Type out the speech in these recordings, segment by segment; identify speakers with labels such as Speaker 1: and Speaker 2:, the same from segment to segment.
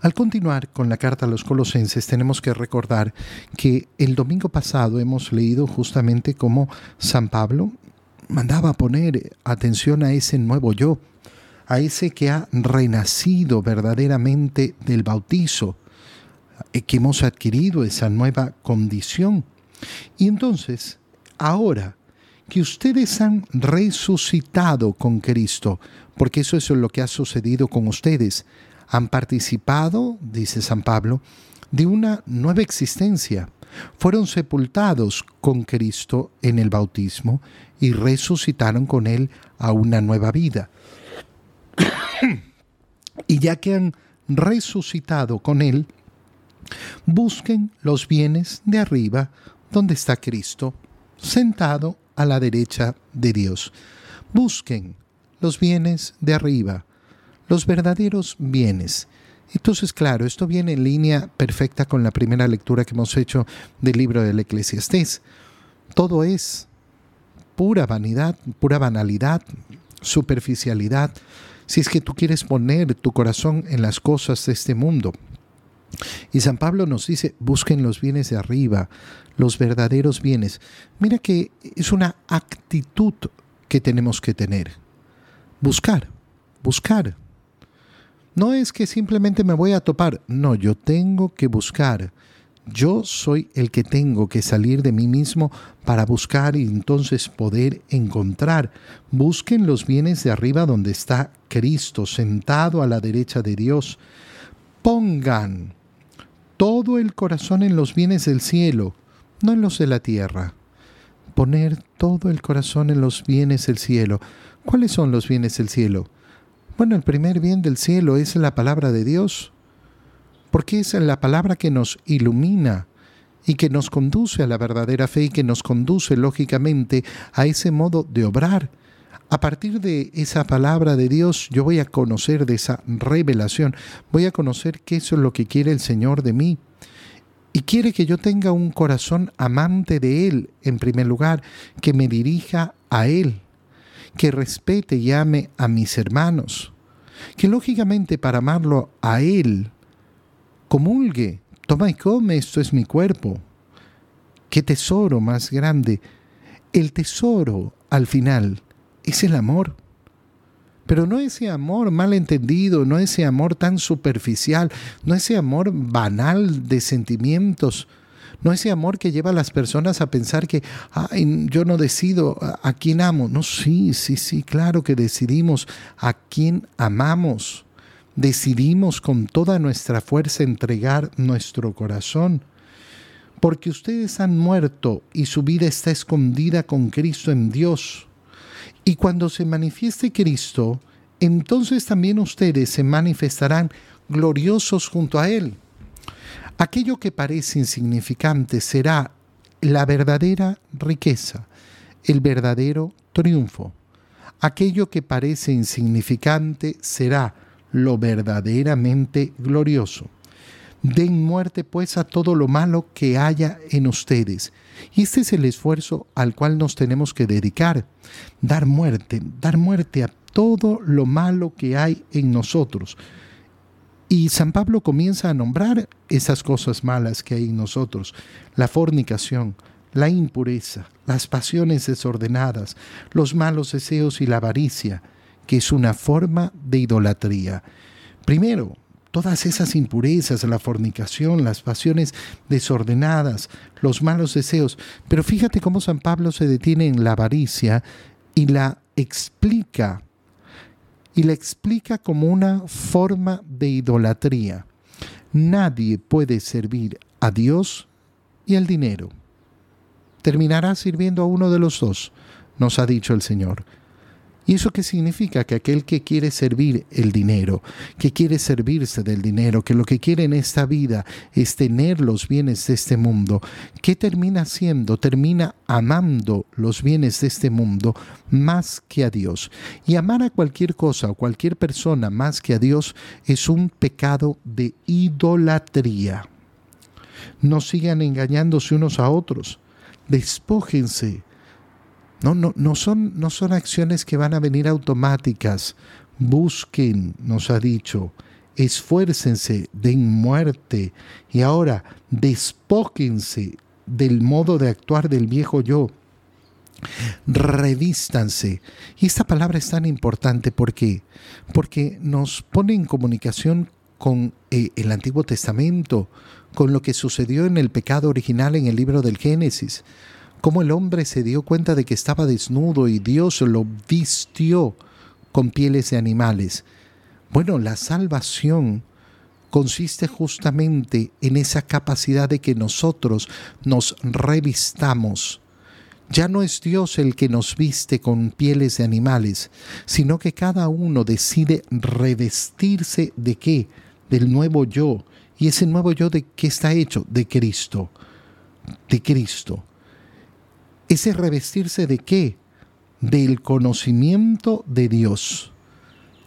Speaker 1: Al continuar con la carta a los colosenses, tenemos que recordar que el domingo pasado hemos leído justamente cómo San Pablo mandaba poner atención a ese nuevo yo, a ese que ha renacido verdaderamente del bautizo, eh, que hemos adquirido esa nueva condición. Y entonces, ahora que ustedes han resucitado con Cristo, porque eso es lo que ha sucedido con ustedes, han participado, dice San Pablo, de una nueva existencia. Fueron sepultados con Cristo en el bautismo y resucitaron con Él a una nueva vida. y ya que han resucitado con Él, busquen los bienes de arriba donde está Cristo, sentado a la derecha de Dios. Busquen los bienes de arriba, los verdaderos bienes. Entonces, claro, esto viene en línea perfecta con la primera lectura que hemos hecho del libro del Eclesiastés. Todo es pura vanidad, pura banalidad, superficialidad, si es que tú quieres poner tu corazón en las cosas de este mundo. Y San Pablo nos dice, busquen los bienes de arriba, los verdaderos bienes. Mira que es una actitud que tenemos que tener. Buscar, buscar. No es que simplemente me voy a topar, no, yo tengo que buscar. Yo soy el que tengo que salir de mí mismo para buscar y entonces poder encontrar. Busquen los bienes de arriba donde está Cristo sentado a la derecha de Dios. Pongan todo el corazón en los bienes del cielo, no en los de la tierra. Poner todo el corazón en los bienes del cielo. ¿Cuáles son los bienes del cielo? Bueno, el primer bien del cielo es la palabra de Dios, porque es la palabra que nos ilumina y que nos conduce a la verdadera fe y que nos conduce lógicamente a ese modo de obrar. A partir de esa palabra de Dios yo voy a conocer de esa revelación, voy a conocer qué es lo que quiere el Señor de mí. Y quiere que yo tenga un corazón amante de Él, en primer lugar, que me dirija a Él, que respete y ame a mis hermanos, que lógicamente para amarlo a Él, comulgue, toma y come, esto es mi cuerpo. Qué tesoro más grande. El tesoro, al final, es el amor. Pero no ese amor mal entendido, no ese amor tan superficial, no ese amor banal de sentimientos, no ese amor que lleva a las personas a pensar que yo no decido a, quién amo. No, sí, sí, sí, claro que decidimos a quién amamos. Decidimos con toda nuestra fuerza entregar nuestro corazón. Porque ustedes han muerto y su vida está escondida con Cristo en Dios. Y cuando se manifieste Cristo, entonces también ustedes se manifestarán gloriosos junto a Él. Aquello que parece insignificante será la verdadera riqueza, el verdadero triunfo. Aquello que parece insignificante será lo verdaderamente glorioso. Den muerte pues a todo lo malo que haya en ustedes. Y este es el esfuerzo al cual nos tenemos que dedicar. Dar muerte, dar muerte a todo lo malo que hay en nosotros y San Pablo comienza a nombrar esas cosas malas que hay en nosotros, la fornicación, la impureza, las pasiones desordenadas, los malos deseos y la avaricia, que es una forma de idolatría. Primero, todas esas impurezas, la fornicación, las pasiones desordenadas, los malos deseos. Pero fíjate cómo San Pablo se detiene en la avaricia y la explica y la explica como una forma de idolatría. Nadie puede servir a Dios y al dinero. Terminará sirviendo a uno de los dos, nos ha dicho el Señor. ¿Y eso qué significa? Que aquel que quiere servir el dinero, que quiere servirse del dinero, que lo que quiere en esta vida es tener los bienes de este mundo, ¿qué termina haciendo? Termina amando los bienes de este mundo más que a Dios. Y amar a cualquier cosa o cualquier persona más que a Dios es un pecado de idolatría. No sigan engañándose unos a otros. Despójense no, no, no, son, no son acciones que van a venir automáticas. Busquen, nos ha dicho, esfuércense, den muerte y ahora despóquense del modo de actuar del viejo yo. Revístanse. Y esta palabra es tan importante porque porque nos pone en comunicación con eh, el Antiguo Testamento, con lo que sucedió en el pecado original en el libro del Génesis, cómo el hombre se dio cuenta de que estaba desnudo y Dios lo vistió con pieles de animales. Bueno, la salvación consiste justamente en esa capacidad de que nosotros nos revistamos. Ya no es Dios el que nos viste con pieles de animales, sino que cada uno decide revestirse de qué? Del nuevo yo. ¿Y ese nuevo yo de qué está hecho? De Cristo. De Cristo. Ese revestirse de qué? Del conocimiento de Dios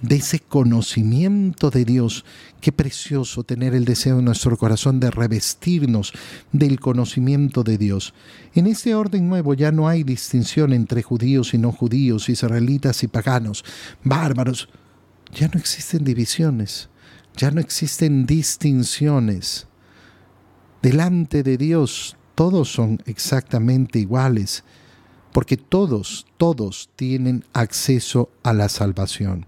Speaker 1: de ese conocimiento de Dios. Qué precioso tener el deseo en nuestro corazón de revestirnos del conocimiento de Dios. En este orden nuevo ya no hay distinción entre judíos y no judíos, israelitas y paganos, bárbaros. Ya no existen divisiones, ya no existen distinciones. Delante de Dios todos son exactamente iguales, porque todos, todos tienen acceso a la salvación.